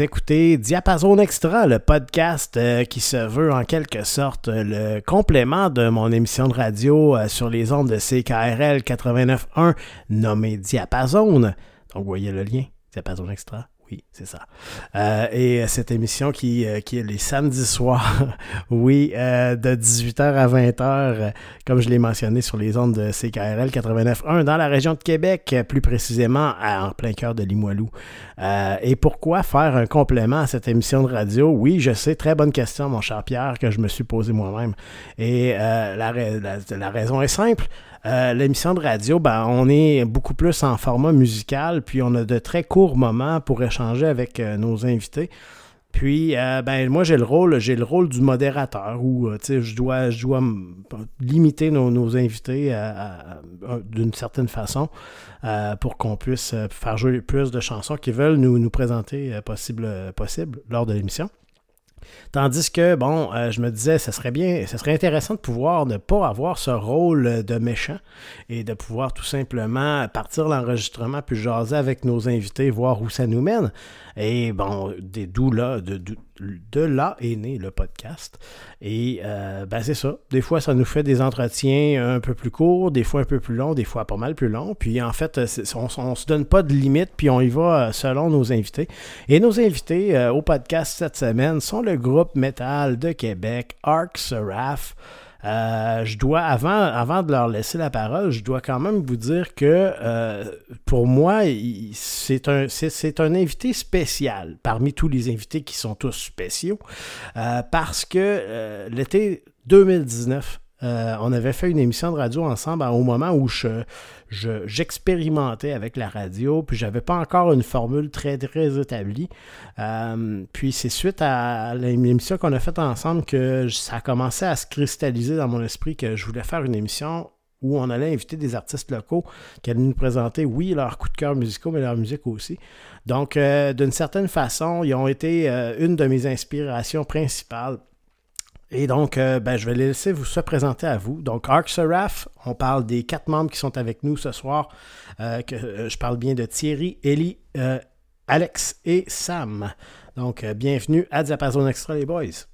Écoutez Diapason Extra, le podcast euh, qui se veut en quelque sorte le complément de mon émission de radio euh, sur les ondes de CKRL 89.1 nommé Diapason. Donc, voyez le lien, Diapason Extra. Oui, c'est ça. Euh, et cette émission qui, euh, qui est les samedis soirs, oui, euh, de 18h à 20h, comme je l'ai mentionné sur les ondes de CKRL 89.1 dans la région de Québec, plus précisément en plein cœur de Limoilou. et pourquoi faire un complément à cette émission de radio? Oui, je sais, très bonne question, mon cher Pierre, que je me suis posé moi-même. Et la raison est simple. Euh, l'émission de radio, ben, on est beaucoup plus en format musical, puis on a de très courts moments pour échanger avec euh, nos invités. Puis, euh, ben, moi, j'ai le rôle, j'ai le rôle du modérateur où, je dois, je dois limiter nos, invités d'une certaine façon pour qu'on puisse faire jouer plus de chansons qu'ils veulent nous, nous présenter possible, possible lors de l'émission. Tandis que, bon, euh, je me disais, ce serait bien, ce serait intéressant de pouvoir ne pas avoir ce rôle de méchant et de pouvoir tout simplement partir l'enregistrement puis jaser avec nos invités, voir où ça nous mène. Et bon, d'où là, de, de, là est né le podcast. Et euh, ben c'est ça. Des fois, ça nous fait des entretiens un peu plus courts, des fois un peu plus longs, des fois pas mal plus longs. Puis en fait, on, ne se donne pas de limite, puis on y va euh, selon nos invités. Et nos invités euh, au podcast cette semaine sont le groupe métal de Québec, Arc Seraph. Euh, je dois, avant, avant de leur laisser la parole, je dois quand même vous dire que euh, pour moi, c'est un, c'est, un invité spécial parmi tous les invités qui sont tous spéciaux euh, parce que l'été 2019, on avait fait une émission de radio ensemble au moment où je, j'expérimentais avec la radio, puis j'avais pas encore une formule très, très établie. Euh, puis c'est suite à l'émission qu'on a faite ensemble que ça a commencé à se cristalliser dans mon esprit que je voulais faire une émission où on allait inviter des artistes locaux qui allaient nous présenter, oui, leurs coups de cœur musicaux, mais leur musique aussi. Donc, euh, d'une certaine façon, ils ont été euh, une de mes inspirations principales et donc, euh, ben, je vais les laisser vous se présenter à vous. Donc, Arc Seraph, on parle des quatre membres qui sont avec nous ce soir. Euh, que, euh, je parle bien de Thierry, Ellie, Alex et Sam. Donc, bienvenue à Diapason Extra, les boys.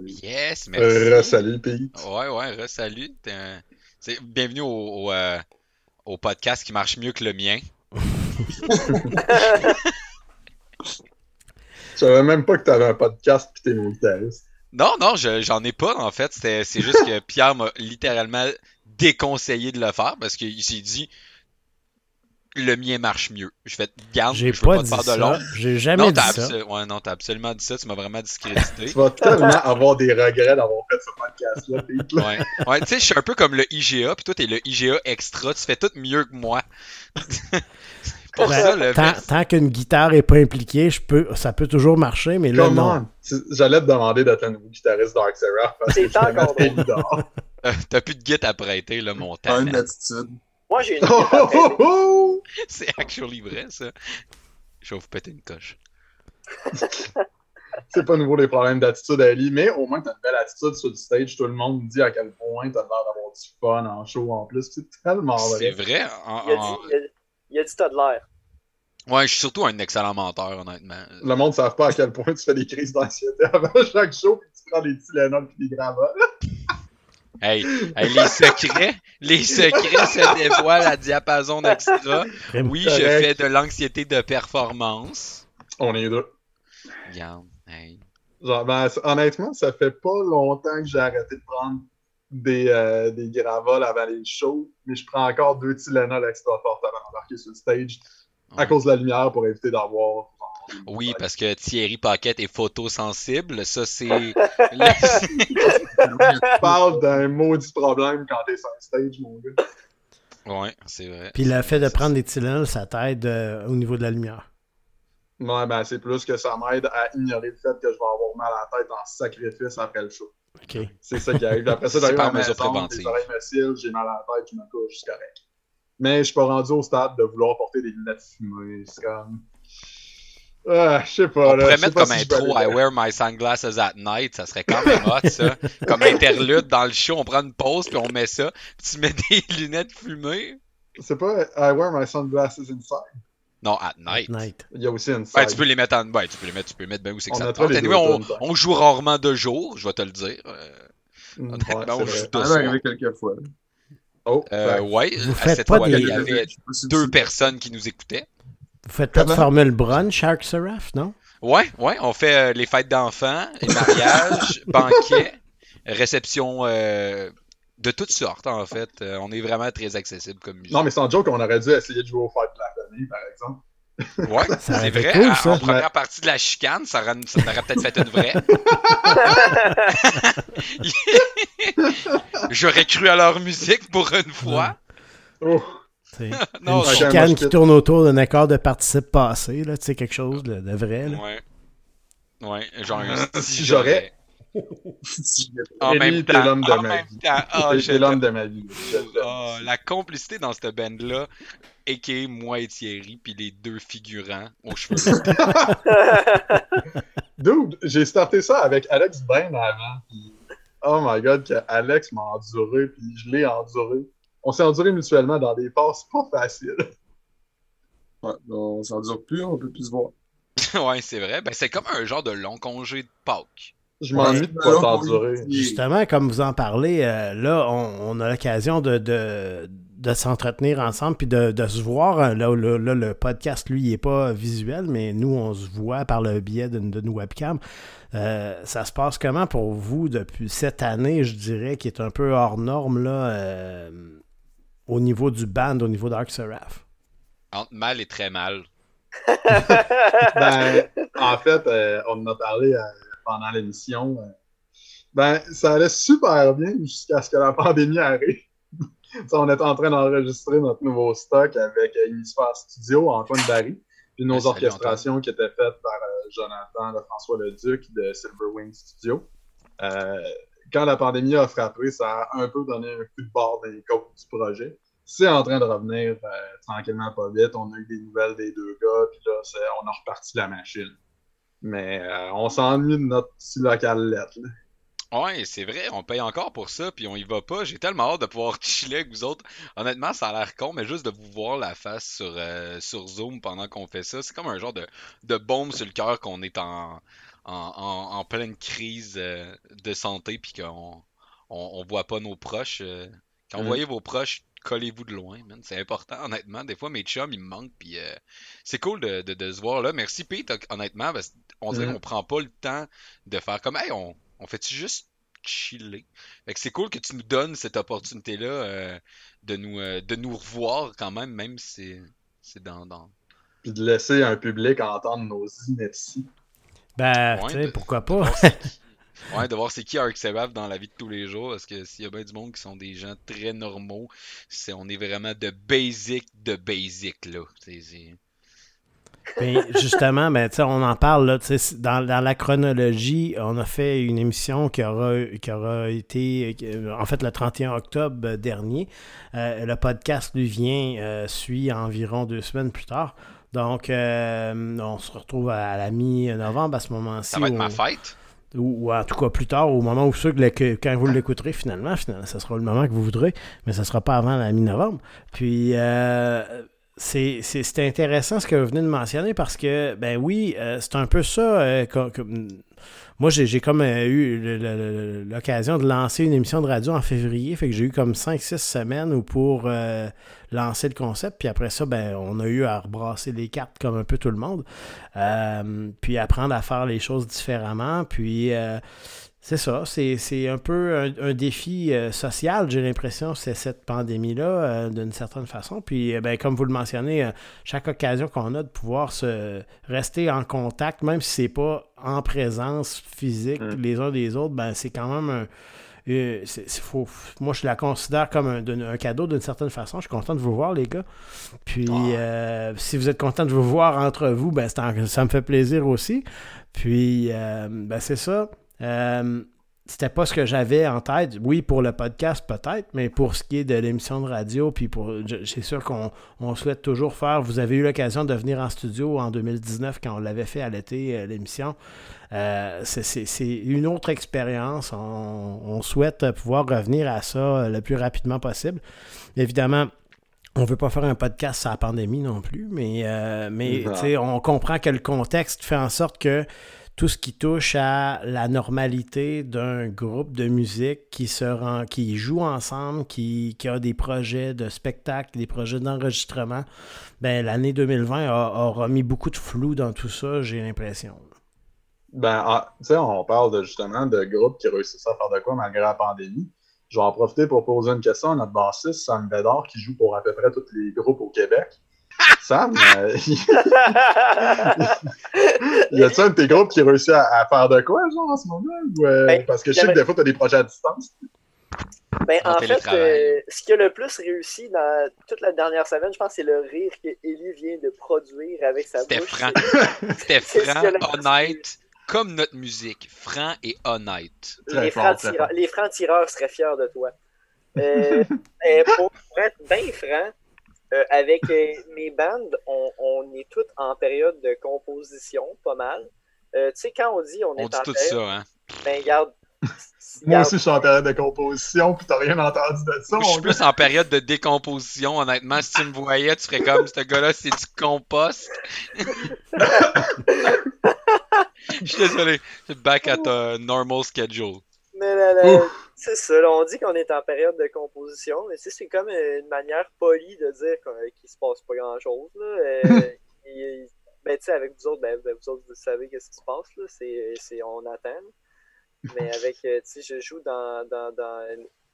Yes, merci. salut, pays. Ouais, ouais, salut. Bienvenue au, au, podcast qui marche mieux que le mien. Je savais même pas que tu avais un podcast et t'es mon guitariste. Non, non, j'en ai pas en fait. C'est juste que Pierre m'a littéralement déconseillé de le faire parce qu'il s'est dit le mien marche mieux. Je fais garde, je pas, pas te faire de long. J'ai jamais dit ça. Ouais, non, t'as absolument dit ça. Tu m'as vraiment discrédité. tu vas tellement avoir des regrets d'avoir fait ce podcast-là. ouais, ouais tu sais, je suis un peu comme le IGA, puis toi, t'es le IGA extra. Tu fais tout mieux que moi. Ben, tant, qu'une guitare n'est pas impliquée, je peux, ça peut toujours marcher, mais là, non. J'allais te demander d'être un nouveau guitariste Dark Seraph. C'est encore euh, T'as plus de git à prêter, là, mon temps. une attitude. Moi, j'ai une oh, C'est actually vrai, ça. Je vais vous péter une coche. c'est pas nouveau les problèmes d'attitude, Ali, mais au moins t'as une belle attitude sur le stage. Tout le monde dit à quel point t'as l'air d'avoir du fun en show en plus. C'est tellement vrai. C'est vrai. Il a dit t'as de l'air. Ouais, je suis surtout un excellent menteur, honnêtement. Le monde ne savent pas à quel point tu fais des crises d'anxiété avant chaque show et tu prends des Tylenol et des gravats. Hey, les secrets, les secrets se dévoilent à diapason extra. Oui, je fais de l'anxiété de performance. On est deux. Regarde, hey. Genre, ben, honnêtement, ça fait pas longtemps que j'ai arrêté de prendre des, euh, des gravoles avant les shows, mais je prends encore deux Tylenol extra fortes avant d'embarquer sur le stage à cause de la lumière pour éviter d'avoir. Oui, parce que Thierry Paquette est photosensible. Ça, c'est. tu parles d'un maudit problème quand t'es sur un stage, mon gars. Ouais, c'est vrai. Puis le fait de prendre des Tylenol, ça t'aide euh, au niveau de la lumière. Ouais, ben c'est plus que ça m'aide à ignorer le fait que je vais avoir mal à la tête en sacrifice après le show. C'est ça qui arrive. Après ça, j'arrive à la maison, les oreilles me j'ai mal à la tête, je me couche, c'est correct. Mais je suis pas rendu au stade de vouloir porter des lunettes fumées. C'est comme... Ah, je sais pas. On pourrait mettre comme intro I wear my sunglasses at night, ça serait quand même hot, ça. comme interlude dans le show, on prend une pause puis on met ça. Puis tu mets des lunettes fumées. C'est pas I wear my sunglasses inside. Non, at night. Il y a aussi une ben, tu peux les mettre en. Ben, tu peux les mettre, tu peux les mettre ben où c'est que ça on, on, joue rarement de jour, je vais te le dire. Euh, mm, on joue de soir. arrivé quelques fois. Oh, euh, ouais, à cette fois-là, il y avait deux personnes qui nous écoutaient. Vous faites pas de formule brunch, Shark Seraph, non? Ouais, ouais, on fait euh, les fêtes d'enfants, les mariages, banquets, réception euh, de toutes sortes, en fait. Euh, on est vraiment très accessible comme musique. Non, mais sans joke, on aurait dû essayer de jouer aux fêtes de la famille, par exemple. Ouais, c'est vrai. Cool, ça. En première partie de la chicane, ça, aurait, peut-être fait une vraie. J'aurais cru à leur musique pour une fois. Oh. non, une chicane qui tourne autour d'un accord de participe passé, là, tu sais, quelque chose de, vrai. Là. Ouais. Ouais, genre si j'aurais. En même temps, l'homme de, ma vie. L'homme de ma vie. La complicité dans cette band-là, et moi et Thierry, puis les deux figurants aux cheveux. Dude, j'ai starté ça avec Alex Bain avant. Oh my god, que Alex m'a enduré, puis je l'ai enduré. On s'est enduré mutuellement dans des passes pas faciles. Ouais, on s'endure plus, on peut plus se voir. ouais, c'est vrai. Ben, c'est comme un genre de long congé de Pâques. Je m'ennuie de pas s'endurer. Justement, comme vous en parlez, euh, là, on, a l'occasion de, de, s'entretenir ensemble puis de, se voir. Là, là, le podcast, lui, il n'est pas visuel, mais nous, on se voit par le biais de, nos webcams. Euh, ça se passe comment pour vous depuis cette année, je dirais, qui est un peu hors norme là, euh, au niveau du band, au niveau d'Arc Seraph? Entre mal et très mal. ben, en fait, on en a parlé pendant l'émission. Euh, ben, ça allait super bien jusqu'à ce que la pandémie arrive. on était en train d'enregistrer notre nouveau stock avec Hémisphère Studio, Antoine Barry, puis nos orchestrations qui étaient faites par euh, Jonathan François Leduc de Silverwing Studio. Euh, quand la pandémie a frappé, ça a un peu donné un coup de barre dans les côtes du projet. C'est en train de revenir tranquillement pas vite. On a eu des nouvelles des deux gars, puis là, on a reparti la machine. Mais euh, on s'ennuie de notre petit local lettre. Ouais, c'est vrai, on paye encore pour ça, puis on y va pas. J'ai tellement hâte de pouvoir chiller avec vous autres. Honnêtement, ça a l'air con, mais juste de vous voir la face sur, euh, sur Zoom pendant qu'on fait ça, c'est comme un genre de, de bombe sur le cœur qu'on est en, en, pleine crise euh, de santé, puis qu'on on, voit pas nos proches. quand vous mm. voyez vos proches collez-vous de loin, man. C'est important, honnêtement. Des fois, mes chums, ils me manquent, puis euh, c'est cool de, de, se voir là. Merci, Pete, honnêtement, parce qu'on dirait mm. qu'on prend pas le temps de faire comme, hey, on, on fait-tu juste chiller? Fait que c'est cool que tu nous donnes cette opportunité-là euh, de, nous, euh, de nous revoir quand même, même si c'est dans, dans... Puis de laisser un public entendre nos inepties. Ben, tu sais, pourquoi pas? Ouais, de voir c'est qui Arc dans la vie de tous les jours. Parce que s'il y a bien du monde qui sont des gens très normaux, c'est on est vraiment de basic de basic là. Ben, justement, ben, on en parle là, dans, dans la chronologie, on a fait une émission qui aura, qui aura été en fait le 31 octobre dernier. Euh, le podcast lui vient, euh, suit environ deux semaines plus tard. Donc, euh, on se retrouve à, la mi-novembre à ce moment-ci. Ça va être ma fête ou, en tout cas plus tard, au moment où ceux que, quand vous l'écouterez finalement, finalement, ce sera le moment que vous voudrez, mais ce ne sera pas avant la mi-novembre. Puis euh, c'est intéressant ce que vous venez de mentionner parce que, ben oui, euh, c'est un peu ça. Euh, moi, j'ai comme eu l'occasion de lancer une émission de radio en février, fait que j'ai eu comme 5-6 semaines pour lancer le concept. Puis après ça, ben, on a eu à rebrasser les cartes comme un peu tout le monde. Euh, puis apprendre à faire les choses différemment. Puis euh, c'est ça, c'est un peu un, défi euh, social, j'ai l'impression, c'est cette pandémie-là, d'une certaine façon. Puis, ben, comme vous le mentionnez, chaque occasion qu'on a de pouvoir se rester en contact, même si c'est pas en présence physique mm. les uns des autres, ben, c'est quand même un, moi, je la considère comme un, cadeau d'une certaine façon. Je suis content de vous voir, les gars. Puis, euh, si vous êtes content de vous voir entre vous, ben, ça me fait plaisir aussi. Puis, euh, ben, c'est ça. Euh, c'était pas ce que j'avais en tête. Oui, pour le podcast peut-être, mais pour ce qui est de l'émission de radio, puis pour, c'est sûr qu'on souhaite toujours faire. Vous avez eu l'occasion de venir en studio en 2019 quand on l'avait fait à l'été, l'émission. Euh, c'est une autre expérience. On, souhaite pouvoir revenir à ça le plus rapidement possible. Évidemment, on veut pas faire un podcast sur la pandémie non plus, mais, euh, mais on comprend que le contexte fait en sorte que tout ce qui touche à la normalité d'un groupe de musique qui se rend, qui joue ensemble, qui, a des projets de spectacle, des projets d'enregistrement, ben l'année 2020 aura mis beaucoup de flou dans tout ça, j'ai l'impression. Ben, ah, on parle justement de groupes qui réussissent à faire de quoi malgré la pandémie. Je vais en profiter pour poser une question à notre bassiste, Sam Bédard, qui joue pour à peu près tous les groupes au Québec. Sam, euh, y a-t-il un de tes groupes qui réussit à, faire de quoi, genre, en ce moment? Euh, ben, parce que je sais que des fois, tu as des projets à distance? Ben, en, fait, euh, ce qui a le plus réussi dans toute la dernière semaine, je pense, c'est le rire que Ellie vient de produire avec sa bouche. C'était franc, honnête, comme notre musique, franc et honnête. Les francs-tireurs seraient fiers de toi. Euh, pour être bien franc, euh, avec euh, mes bandes, on, on, est toutes en période de composition, pas mal. tu sais, quand on dit on est on dit tout ça, hein? Ben, regarde. Moi aussi, je suis en période de composition, puis t'as rien entendu de ça. je suis plus en période de décomposition, honnêtement. Si tu me voyais, tu ferais comme ce gars-là, c'est du compost. Je suis désolé. Back at a normal schedule. C'est ça. on dit qu'on est en période de composition, mais c'est comme une manière polie de dire qu'il se passe pas grand-chose. Euh, ben, tu sais, avec vous autres, ben, ben, vous autres, vous savez qu'est-ce qui se passe. Là. C'est, on attend. Mais avec, euh, tu sais, je joue dans, dans, dans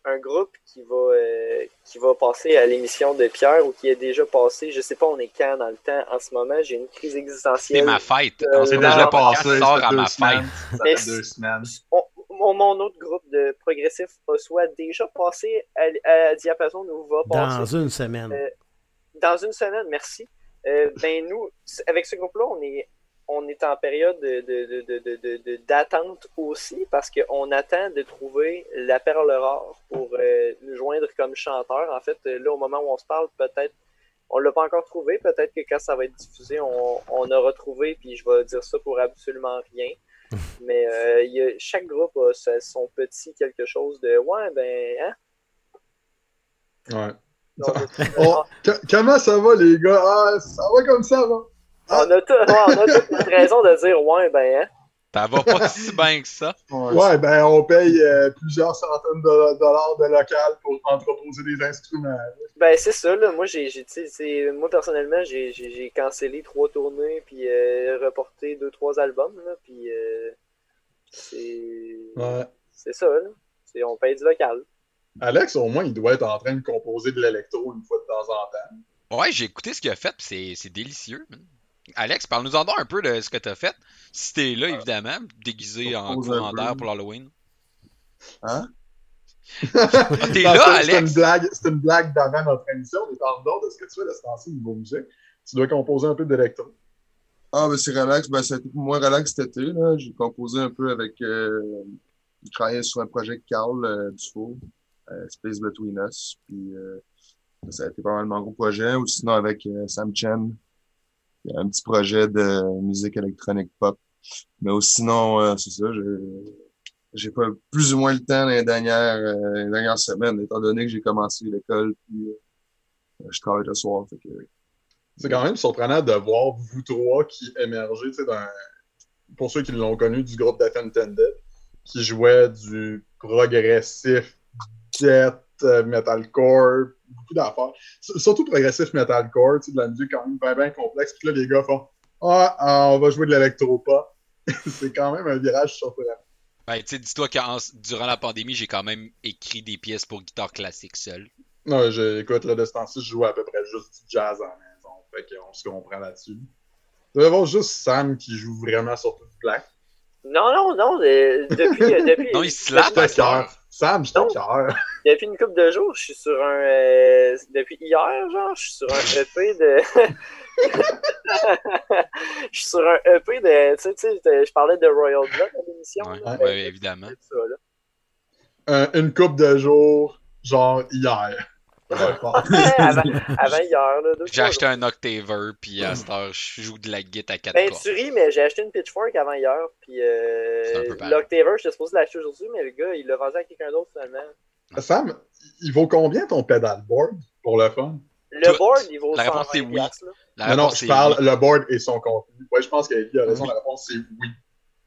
un groupe qui va, euh, qui va passer à l'émission de Pierre ou qui est déjà passé. Je sais pas, on est quand dans le temps? En ce moment, j'ai une crise existentielle. C'est ma fête. Euh, on s'est déjà passé. à ma fête. deux semaines. Mon autre groupe de progressifs soit déjà passé à, Diapason ou va passer. Dans une semaine. Euh, dans une semaine, merci. ben nous, avec ce groupe-là, on est on est en période d'attente de, de, aussi parce qu'on attend de trouver la perle rare pour euh, nous joindre comme chanteur. En fait, là, au moment où on se parle, peut-être on l'a pas encore trouvé. Peut-être que quand ça va être diffusé, on, on aura trouvé, puis je vais dire ça pour absolument rien. Mais euh, y a, chaque groupe a son petit quelque chose de Ouais, ben, hein? Ouais. Oh, comment ça va, les gars? Ah, ça va comme ça, va? On a, tout, on a toute une raison de dire ouais, ben, hein? Ça va pas si bien que ça. Ouais, ben, on paye euh, plusieurs centaines de dollars de local pour entreposer des instruments. Ben, c'est ça, là. Moi, j'ai, moi personnellement, j'ai cancellé trois tournées, puis euh, reporté deux, trois albums, là, puis euh, c'est. Ouais. C'est ça, là. On paye du local. Alex, au moins, il doit être en train de composer de l'électro une fois de temps en temps. Ouais, j'ai écouté ce qu'il a fait, c'est délicieux. Alex, parle-nous en un peu de ce que tu as fait. Si t'es là, évidemment, déguisé en commandeur pour l'Halloween. Hein? t'es là, Alex? C'est une blague, c'est une blague d'avant notre émission. On est en dehors de ce que tu fais de ce temps-ci niveau musique. Tu dois composer un peu d'électro. Ah, ben c'est relax. Ben, ça a été moins relax cet été. J'ai composé un peu avec. Euh, je travaillais sur un projet de Carl euh, Dufault, euh, Space Between Us. Puis euh, ça a été pas mal mon gros projet. Ou sinon avec euh, Sam Chen, un petit projet de musique électronique pop. Mais sinon, euh, c'est ça, j'ai pas plus ou moins le temps les dernières, euh, dernières semaines, étant donné que j'ai commencé l'école, puis euh, je travaille le soir. Que... C'est quand même surprenant de voir vous trois qui émergez, sais, pour ceux qui l'ont connu, du groupe Death Intended, qui jouait du progressif jet, metalcore, beaucoup d'affaires. Surtout progressif metalcore, tu sais, de la musique quand même bien, bien complexe. Puis là, les gars font ah, ah, on va jouer de l'électropop. c'est quand même un virage surprenant. Ben, tu sais, dis-toi que durant la pandémie, j'ai quand même écrit des pièces pour guitare classique seul. Non, écoute, là, de ce temps-ci, je joue à peu près juste du jazz à la maison. Fait qu'on se comprend là-dessus. Tu vas voir juste Sam qui joue vraiment sur tout black. Non, non, non. depuis, euh, depuis. non, il slappe à cœur. Sam, je cœur. Depuis une couple de jours, je suis sur un. Euh, depuis hier, genre, je suis sur un EP de. je suis sur un EP de. Tu sais, je parlais de Royal Blood à l'émission. Oui, ouais, évidemment. une couple de jours, genre hier. avant, hier. J'ai acheté un Octaver, puis à cette heure, je joue de la guitare à 4 ben, tu ris, mais j'ai acheté une Pitchfork avant hier, puis euh, l'Octaver, j'étais supposé l'acheter aujourd'hui, mais le gars, il l'a vendu à quelqu'un d'autre finalement. Sam, il vaut combien ton pedalboard pour le fun? Le board, il vaut La réponse c'est oui. non, non, je parle le board et son contenu. Ouais, je pense qu'il a raison. La réponse c'est oui.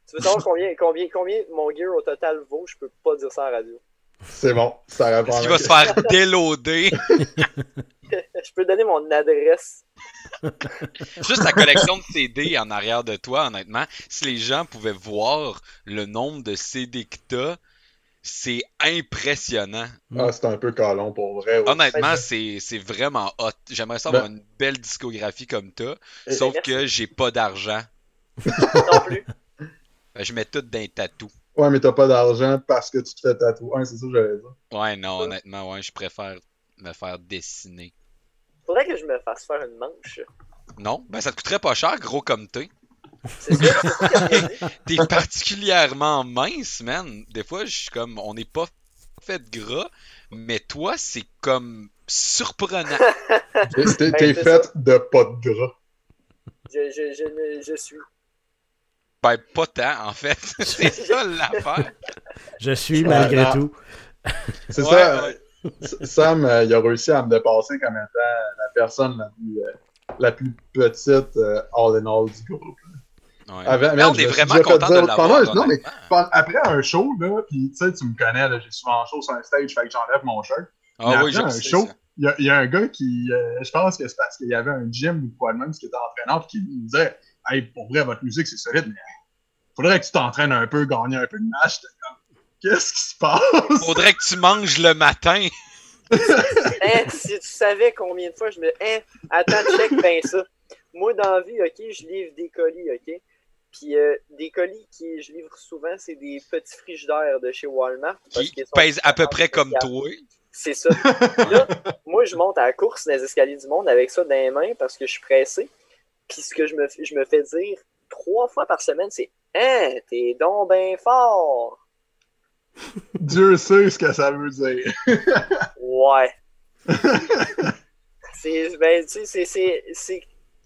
Tu veux savoir combien, combien, combien mon gear au total vaut? Je peux pas dire ça à la radio. C'est bon, ça répond. Qu'il va se faire déloader? je peux donner mon adresse. Juste la collection de CD en arrière de toi, honnêtement, si les gens pouvaient voir le nombre de CD que t'as, c'est impressionnant. Ah, c'est un peu calon pour vrai. Honnêtement, c'est vraiment hot. J'aimerais ça avoir ben- une belle discographie comme toi, sauf que j'ai pas d'argent. non plus. Ben, je mets tout dans les tatous. Ouais, mais t'as pas d'argent parce que tu te fais tatouer. c'est ça que j'allais dire. Ouais, non, honnêtement, ouais, je préfère me faire dessiner. Faudrait que je me fasse faire une manche. Non, ben ça te coûterait pas cher, gros comme t'es. T'es particulièrement mince, man. Des fois, je suis comme, on n'est pas fait de gras, mais toi, c'est comme surprenant. T'es ben, fait de pas de gras. Je, je, je, je suis. Ben, pas tant, en fait. c'est ça l'affaire. Je suis malgré tout. C'est ça. Sam, euh, il a réussi à me dépasser comme étant la personne la plus, euh, la plus petite euh, all in all du groupe. Ouais. on est vraiment content de l'avoir. Non, mais après un show, là, puis tu sais, tu me connais, j'ai souvent un show sur un stage, fait que j'enlève mon shirt. Ah, oui, après un show, il y, y, a un gars qui, je pense que c'est parce qu'il y avait un gym ou quoi de même, qui était entraînant, puis qui me disait Hey, pour vrai, votre musique, c'est solide, mais faudrait que tu t'entraînes un peu, gagner un peu de match. Qu'est-ce qui se passe? Faudrait que tu manges le matin. hein, si tu savais combien de fois je me. Hein, attends, check bien ça. Moi, dans la vie, OK, je livre des colis, OK? Puis euh, des colis qui je livre souvent, c'est des petits frigidaires de chez Walmart. Qui pèsent à peu près comme toi. C'est ça. Là, moi, je monte à la course dans les escaliers du monde avec ça dans les mains parce que je suis pressé. Puis ce que je me, je me fais dire trois fois par semaine, c'est Hein, t'es donc bien fort. Dieu sait ce que ça veut dire. ouais. c'est ben, c'est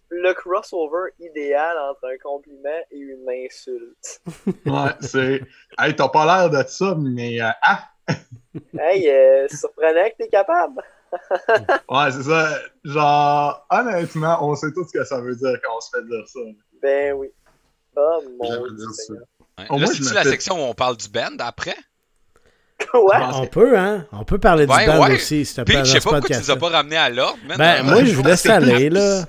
le crossover idéal entre un compliment et une insulte. ouais, c'est. Hey, t'as pas l'air de ça, mais. Euh, ah! hey, euh, surprenant que t'es capable. ouais, c'est ça. Genre, honnêtement, on sait tout ce que ça veut dire quand on se fait dire ça. Ben oui. Oh mon dieu. Ouais. Là, c'est la section où on parle du band après? Ouais. On peut, hein? On peut parler du band aussi, s'il te plaît. je sais pas pourquoi tu nous as pas ramené à l'ordre. Ben, moi, je vous laisse aller, là.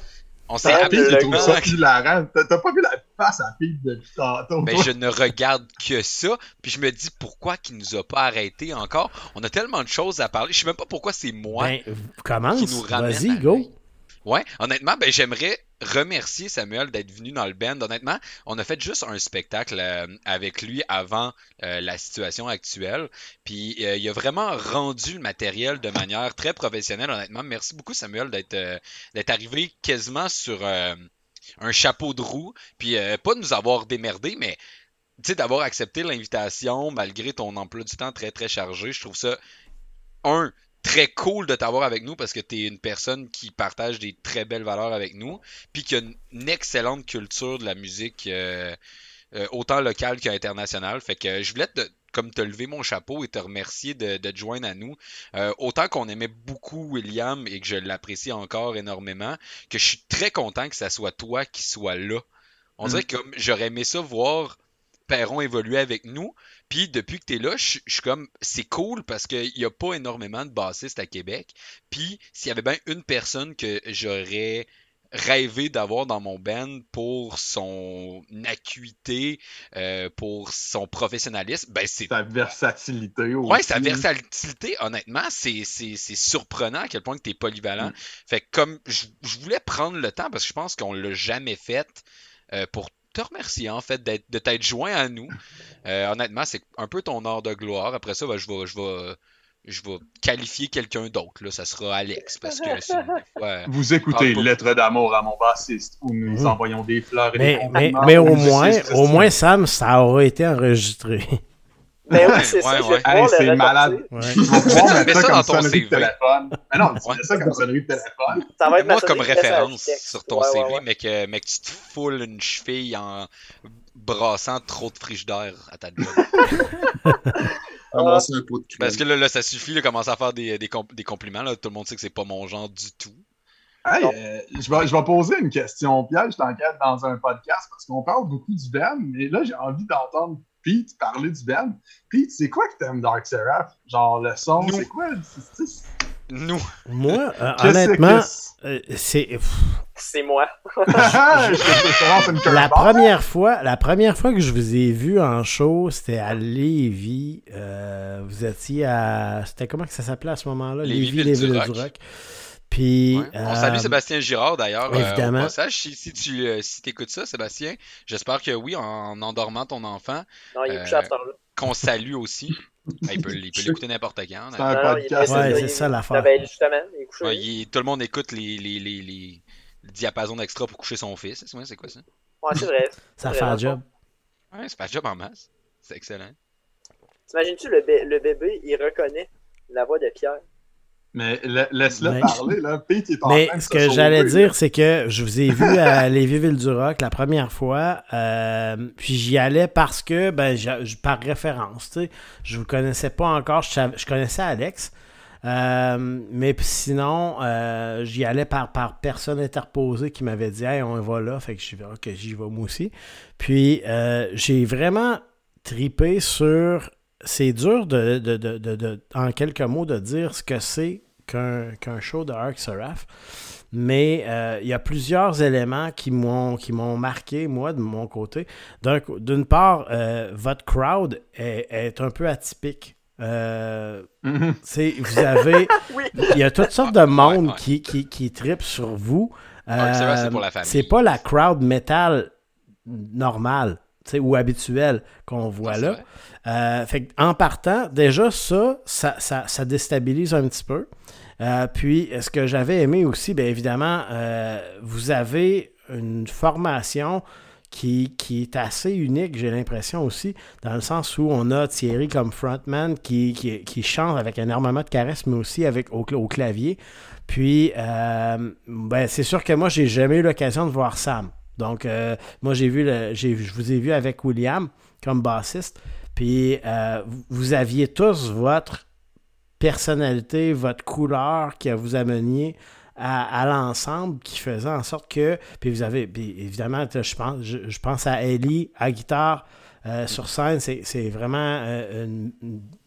On s'est appelé. J'ai trouvé ça hilarant. T'as pas vu la face à Pete depuis tantôt? Ben, je ne regarde que ça. Puis je me dis pourquoi qu'il nous a pas arrêté encore. On a tellement de choses à parler. Je sais même pas pourquoi c'est moi ben, commence. qui nous ramène. Vas-y, go. Ouais, honnêtement, ben, j'aimerais remercier Samuel d'être venu dans le band. Honnêtement, on a fait juste un spectacle euh, avec lui avant euh, la situation actuelle. Puis euh, il a vraiment rendu le matériel de manière très professionnelle, honnêtement. Merci beaucoup, Samuel, d'être d'être arrivé quasiment sur un chapeau de roue. Puis pas de nous avoir démerdé, mais d'avoir accepté l'invitation malgré ton emploi du temps très très chargé. Je trouve ça un très cool de t'avoir avec nous parce que tu es une personne qui partage des très belles valeurs avec nous, puis qui a une, excellente culture de la musique, euh, euh, autant locale qu'internationale. Fait que je voulais te, comme te lever mon chapeau et te remercier de, te joindre à nous. Euh, autant qu'on aimait beaucoup William et que je l'apprécie encore énormément, que je suis très content que ça soit toi qui sois là. On dirait mm. que j'aurais aimé ça voir Perron évoluer avec nous. Puis depuis que tu es là, je suis comme, c'est cool parce qu'il n'y a pas énormément de bassistes à Québec. Puis s'il y avait bien une personne que j'aurais rêvé d'avoir dans mon band pour son acuité, euh, pour son professionnalisme, ben c'est... Sa versatilité aussi. Ouais, sa versatilité, honnêtement, c'est surprenant à quel point tu es polyvalent. Mm. Fait que comme, je, voulais prendre le temps parce que je pense qu'on l'a jamais fait euh, pour te remercier en fait de t'être joint à nous. Euh, honnêtement, c'est un peu ton heure de gloire. Après ça, ben, je vais, je vais, je vais qualifier quelqu'un d'autre. Là, ça sera Alex parce que vous écoutez Lettre d'amour à mon bassiste où nous envoyons des fleurs. Et mais, des mais, mais au moins, au moins Sam, ça aura été enregistré. Mais oui, c'est ça. c'est malade. Ouais. Tu vas mettre ça, dans ton CV. De téléphone. Mais non, tu mets ça comme sonnerie de téléphone. Ça va être moi comme référence sur ton CV, mais que, mais que tu te foules une cheville en brassant trop de frigidaire à ta job. un pot de Parce que là, là ça suffit de commencer à faire des, des, des compliments. Là. Tout le monde sait que c'est pas mon genre du tout. Hey, euh, je, vais, je vais poser une question piège, t'enquête dans un podcast parce qu'on parle beaucoup du band, mais là, j'ai envie d'entendre Pete parler du band. Pete, c'est quoi que t'aimes Dark Seraph? Genre, le son, c'est quoi? Nous. Moi, euh, honnêtement, euh, c'est. C'est moi. la première fois, la première fois que je vous ai vu en show, c'était à Lévis. Euh, vous étiez à, c'était comment que ça s'appelait à ce moment-là? Lévis, Lévis, du Rock. Puis, On salue Sébastien Girard d'ailleurs. Évidemment. si, si tu si écoutes ça, Sébastien, j'espère que oui, en, endormant ton enfant. Non, il est plus à là Qu'on salue aussi. il peut l'écouter n'importe quand. C'est un podcast. Ouais, c'est ça l'affaire. tout le monde écoute les, les, les, les diapasons d'extra pour coucher son fils. C'est quoi ça? Ouais, c'est vrai. Ça fait un job. Ouais, ça fait un job en masse. C'est excellent. T'imagines-tu, le, le bébé, il reconnaît la voix de Pierre? Mais laisse-le parler, là. Pete est en Mais ce que j'allais dire, c'est que je vous ai vu à Lévis-Ville-du-Roc la première fois, euh, puis j'y allais parce que, ben, par référence, tu sais, je vous connaissais pas encore, je, connaissais Alex, euh, mais sinon, euh, j'y allais par, par personne interposée qui m'avait dit, hey, on va là, fait que j'y vais, que j'y vais moi aussi. Puis, j'ai vraiment tripé sur c'est dur de, de, de, de, en quelques mots, de dire ce que c'est qu'un show de Arc Seraph. Mais euh, il y a plusieurs éléments qui m'ont qui m'ont marqué, moi, de mon côté. D'une part, euh, votre crowd est, est, un peu atypique. Euh, mm-hmm. Vous avez. Il y a toutes sortes de monde qui, qui, qui tripent sur vous. c'est pas la crowd metal normale ou habituelle qu'on voit là. Euh, fait en partant, déjà ça ça, ça, déstabilise un petit peu. Euh, puis, ce que j'avais aimé aussi, bien évidemment, euh, vous avez une formation qui, qui est assez unique, j'ai l'impression aussi, dans le sens où on a Thierry comme frontman qui, qui, chante avec énormément de caresses, mais aussi avec au, clavier. Puis, ben, c'est sûr que moi, j'ai jamais eu l'occasion de voir Sam. Donc, moi, j'ai vu, le, je vous ai vu avec William comme bassiste. Puis euh, vous aviez tous votre personnalité, votre couleur qui vous ameniez à, l'ensemble qui faisait en sorte que. Puis vous avez, évidemment, je pense, à Ellie, à guitare. Euh, sur scène, c'est vraiment euh, un,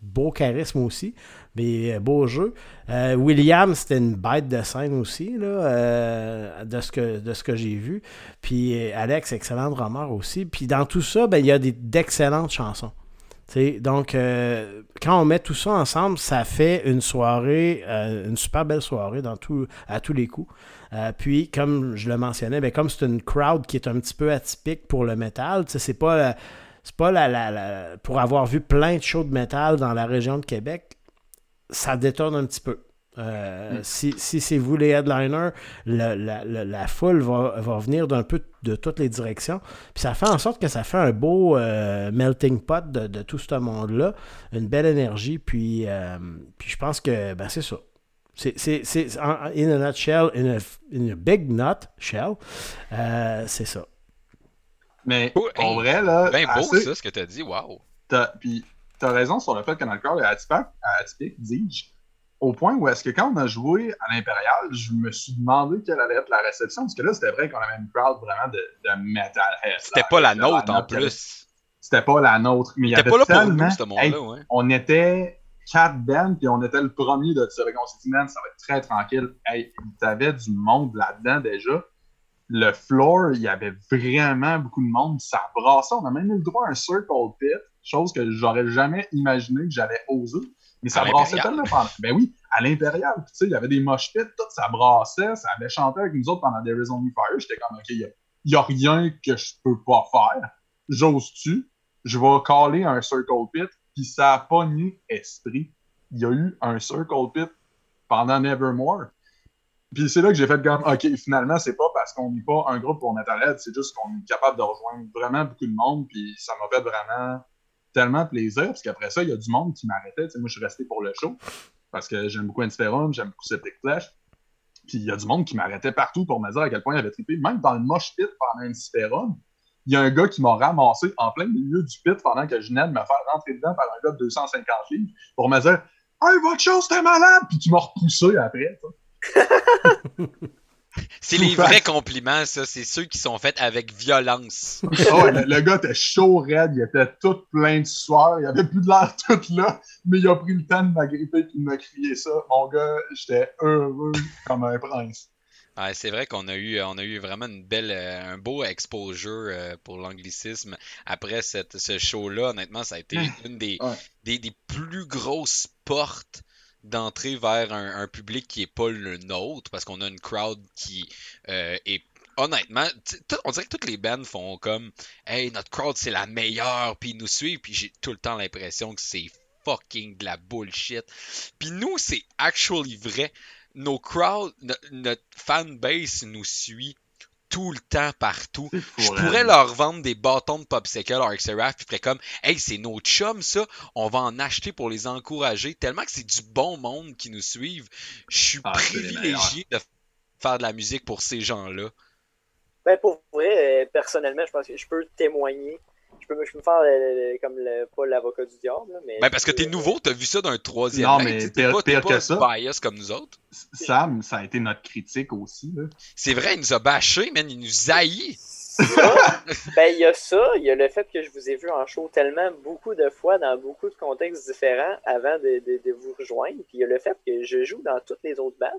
beau charisme aussi, mais beau jeu. William, c'était une bête de scène aussi, là, de ce que, de ce que j'ai vu. Puis Alex, excellent drummer aussi. Puis dans tout ça, ben, il y a d'excellentes chansons donc, euh, quand on met tout ça ensemble, ça fait une soirée, euh, une super belle soirée dans tout, à tous les coups. Euh, puis, comme je le mentionnais, ben, comme c'est une crowd qui est un petit peu atypique pour le métal, c'est pas, c'est pas la, la, pour avoir vu plein de shows de métal dans la région de Québec, ça détonne un petit peu. Euh, si, c'est vous les headliners, la, foule va, venir d'un peu de toutes les directions. Puis ça fait en sorte que ça fait un beau euh, melting pot de, tout ce monde-là. Une belle énergie. Puis, euh, puis je pense que ben, c'est ça. C'est, in a nutshell, in a, big nut shell, c'est ça. Mais en vrai, là. Bien beau, ça, ce que tu as dit, waouh. Puis t'as raison sur le fait que notre corps est atypique, atypique dis-je au point où est-ce que quand on a joué à l'Impérial, je me suis demandé quelle allait être la réception, parce que là, c'était vrai qu'on avait une crowd vraiment de, de metalhead. C'était pas la nôtre, en plus. C'était pas la nôtre, mais il y avait pas là pour nous, ce monde-là, ouais. On était quatre bands, puis on était le premier de ça. On s'est dit, man, ça va être très tranquille. Hey, t'avais du monde là-dedans déjà. Le floor, il y avait vraiment beaucoup de monde. Ça brassait. On a même eu le droit à un circle pit, chose que j'aurais jamais imaginé que j'allais oser. Mais ça brassait tellement pendant. Ben oui, à l'impérial. tu sais, il y avait des mosh pits, tout ça brassait, ça avait chanté avec nous autres pendant There Is Only Fire. J'étais comme, OK, il n'y a, rien que je peux pas faire. J'ose-tu? Je vais caler un circle pit, puis ça a pas ni esprit. Il y a eu un circle pit pendant Nevermore. Puis c'est là que j'ai fait comme, OK, finalement, c'est pas parce qu'on n'est pas un groupe pour Metalhead, c'est juste qu'on est capable de rejoindre vraiment beaucoup de monde, puis ça m'a fait vraiment tellement plaisir, parce qu'après ça, il y a du monde qui m'arrêtait. Moi, je suis resté pour le show, parce que j'aime beaucoup Inspirum, j'aime beaucoup Septic Flash. Puis il y a du monde qui m'arrêtait partout pour me dire à quel point il avait trippé. Même dans le mosh pit pendant Inspirum, il y a un gars qui m'a ramassé en plein milieu du pit pendant que je venais de me faire rentrer dedans par un gars de 250 livres pour me dire Hey, votre chose, c'était malade! Puis qui m'a repoussé après. C'est les vrais compliments, ça. C'est ceux qui sont faits avec violence. oh, le, gars était chaud, raide, il était tout plein de sueur, il avait plus de l'air tout là, mais il a pris le temps de m'agripper et de me crier ça. Mon gars, j'étais heureux comme un prince. Ouais, c'est vrai qu'on a eu, on a eu vraiment une belle, euh, un beau exposure euh, pour l'anglicisme après cette, ce show-là. Honnêtement, ça a été une des, des, des, plus grosses portes d'entrer vers un, public qui est pas le nôtre parce qu'on a une crowd qui euh, est honnêtement, on dirait que toutes les bands font comme Hey, notre crowd c'est la meilleure, puis ils nous suivent, puis j'ai tout le temps l'impression que c'est fucking de la bullshit. Puis nous, c'est actually vrai. Nos crowds, notre fanbase nous suit tout le temps partout. Je pourrais leur vendre des bâtons de popsicle à XRF puis ferais comme Hey, c'est nos chums ça, on va en acheter pour les encourager. Tellement que c'est du bon monde qui nous suivent. Je suis ah, privilégié de faire de la musique pour ces gens-là. Ben pour vrai, euh, personnellement, je pense que je peux témoigner je peux, me faire comme le, pas l'avocat du diable. mais ben parce que t'es nouveau, t'as vu ça d'un troisième Non, mais pire, pas, pire que ça. bias comme nous autres. Sam, ça a été notre critique aussi. C'est vrai, il nous a bâché, man, il nous haït. ben, il y a ça, il y a le fait que je vous ai vu en show tellement beaucoup de fois dans beaucoup de contextes différents avant de, de, vous rejoindre. Puis il y a le fait que je joue dans toutes les autres bandes.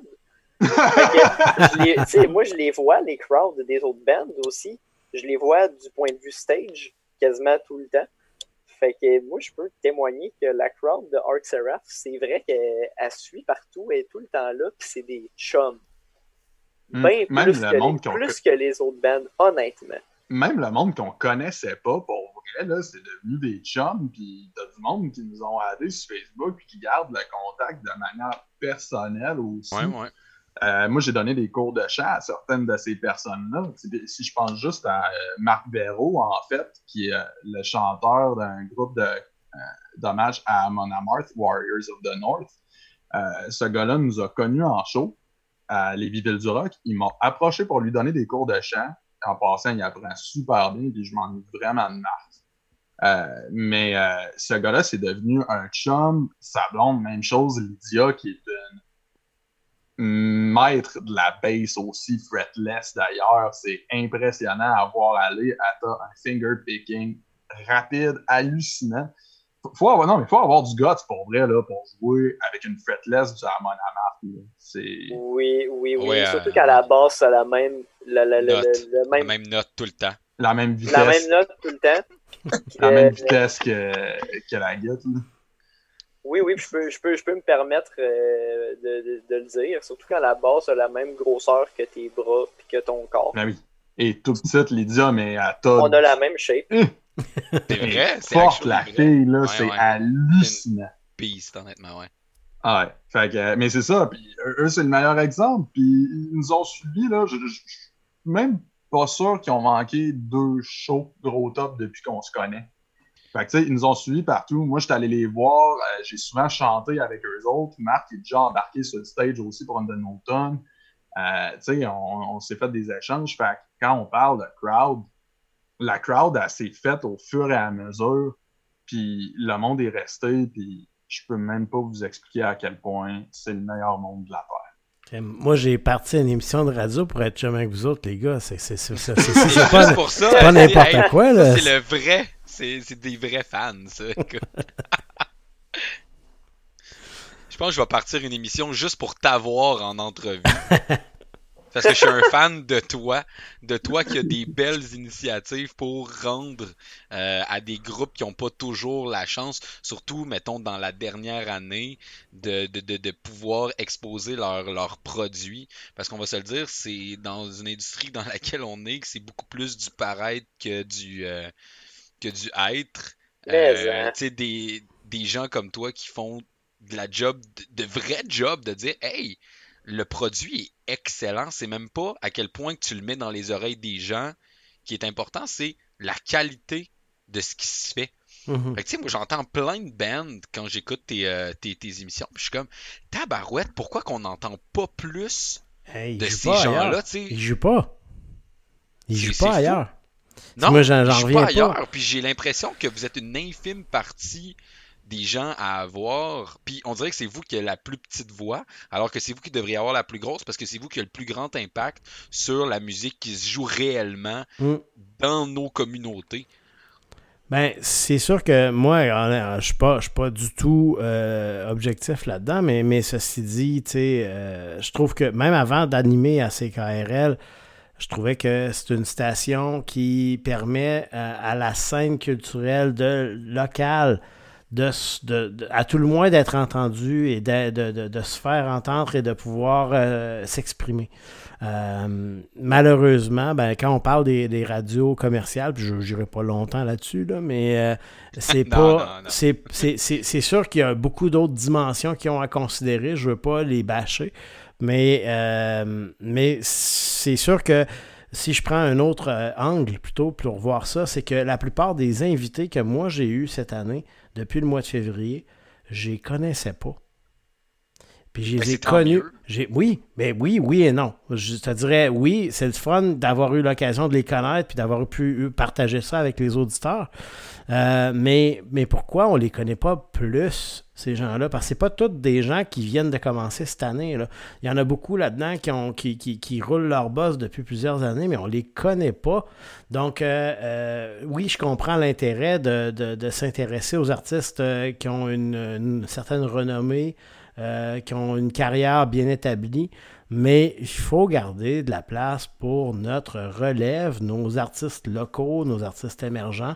moi, je les vois, les crowds des autres bandes aussi. Je les vois du point de vue stage quasiment tout le temps. Fait que moi, je peux témoigner que la crowd de Arc Seraph, c'est vrai qu'elle suit partout, et tout le temps là, puis c'est des chums. Hmm. Ben plus, que, les, plus que les autres bands, honnêtement. Même le monde qu'on connaissait pas, pour vrai, là, c'est devenu des chums, puis t'as du monde qui nous ont aidés sur Facebook, puis qui gardent le contact de manière personnelle aussi. Ouais, ouais. Euh, moi, j'ai donné des cours de chant à certaines de ces personnes-là. Si je pense juste à euh, Marc Béraud, en fait, qui est euh, le chanteur d'un groupe d'hommage à Mon Amarth, Warriors of the North. ce gars-là nous a connus en show à Lévis-Ville du Rock. Il m'a approché pour lui donner des cours de chant. En passant, il apprend super bien, puis je m'en vraiment de marre. mais ce gars-là, c'est devenu un chum. Sa blonde, même chose, Lydia, qui est une maître de la bass aussi, fretless d'ailleurs. C'est impressionnant à voir aller à un finger picking rapide, hallucinant. Faut avoir, non, mais faut avoir du guts pour vrai là, pour jouer avec une fretless du Harmon C'est... Oui, oui, oui. Surtout qu'à la basse, ça la même, la, la, même... la même note tout le temps. La même vitesse. La même note tout le temps. la même vitesse que, que la guette. Oui, oui, je peux, je peux, je peux me permettre euh, de, de, le dire, surtout quand la base a la même grosseur que tes bras et que ton corps. Ben oui. Et tout petit, Lydia, mais à toi. On a la même shape. Hum. c'est vrai, c'est Forte la fille, là, c'est hallucinant. Piste, honnêtement, ouais. Ah ouais. Fait que, mais c'est ça, puis eux, c'est le meilleur exemple. Puis ils nous ont suivis, là. Je, suis même pas sûr qu'ils ont manqué deux shows gros top depuis qu'on se connaît. Fait que, ils nous ont suivis partout. Moi, j'étais allé les voir. Euh, j'ai souvent chanté avec eux autres. Marc est déjà embarqué sur le stage aussi pour une de nos tonnes. Euh, on, s'est fait des échanges. Fait que quand on parle de crowd, la crowd, elle s'est faite au fur et à mesure. Puis le monde est resté. Puis je peux même pas vous expliquer à quel point c'est le meilleur monde de la Terre. Moi, j'ai parti à une émission de radio pour être chum avec vous autres, les gars. C'est pas, pas n'importe quoi. C'est le vrai c'est des vrais fans, ça. je pense que je vais partir une émission juste pour t'avoir en entrevue. Parce que je suis un fan de toi, de toi qui a des belles initiatives pour rendre euh, à des groupes qui n'ont pas toujours la chance, surtout, mettons, dans la dernière année, de, de, pouvoir exposer leurs produits. Parce qu'on va se le dire, c'est dans une industrie dans laquelle on est que c'est beaucoup plus du paraître que du, euh, que du être. Euh, hein. des, des gens comme toi qui font de la job, de, vrais jobs, de dire Hey, le produit est excellent. C'est même pas à quel point que tu le mets dans les oreilles des gens qui est important, c'est la qualité de ce qui se fait. Mm-hmm. moi, j'entends plein de bands quand j'écoute tes, euh, tes, tes, émissions. je suis comme, tabarouette, pourquoi qu'on n'entend pas plus de ces gens-là? Ils jouent pas. Ils jouent pas ailleurs. Non, moi, j'en reviens pas. Ailleurs, puis j'ai l'impression que vous êtes une infime partie des gens à avoir. Puis on dirait que c'est vous qui avez la plus petite voix, alors que c'est vous qui devriez avoir la plus grosse parce que c'est vous qui avez le plus grand impact sur la musique qui se joue réellement mm. dans nos communautés. Ben, c'est sûr que moi, je suis pas, suis pas du tout euh, objectif là-dedans, mais, mais ceci dit, tu sais, euh, je trouve que même avant d'animer à CKRL, je trouvais que c'est une station qui permet euh, à la scène culturelle de locale de, à tout le moins d'être entendu et de, se faire entendre et de pouvoir s'exprimer. Euh, malheureusement, ben, quand on parle des, radios commerciales, je n'irai pas longtemps là-dessus, là, mais euh, c'est pas. C'est sûr qu'il y a beaucoup d'autres dimensions qui ont à considérer. Je ne veux pas les bâcher. Mais, euh, mais c'est sûr que si je prends un autre angle plutôt pour voir ça, c'est que la plupart des invités que moi j'ai eus cette année, depuis le mois de février, je les connaissais pas. Puis je les ai connus. Oui, mais oui, oui et non. Je te dirais, oui, c'est le fun d'avoir eu l'occasion de les connaître puis d'avoir pu partager ça avec les auditeurs. Euh, mais, mais pourquoi on les connaît pas plus, ces gens-là? Parce que c'est pas tous des gens qui viennent de commencer cette année. Là. Il y en a beaucoup là-dedans qui, ont, qui, qui, roulent leur boss depuis plusieurs années, mais on les connaît pas. Donc, euh, euh, oui, je comprends l'intérêt de, s'intéresser aux artistes qui ont une certaine renommée. Euh, qui ont une carrière bien établie, mais il faut garder de la place pour notre relève, nos artistes locaux, nos artistes émergents.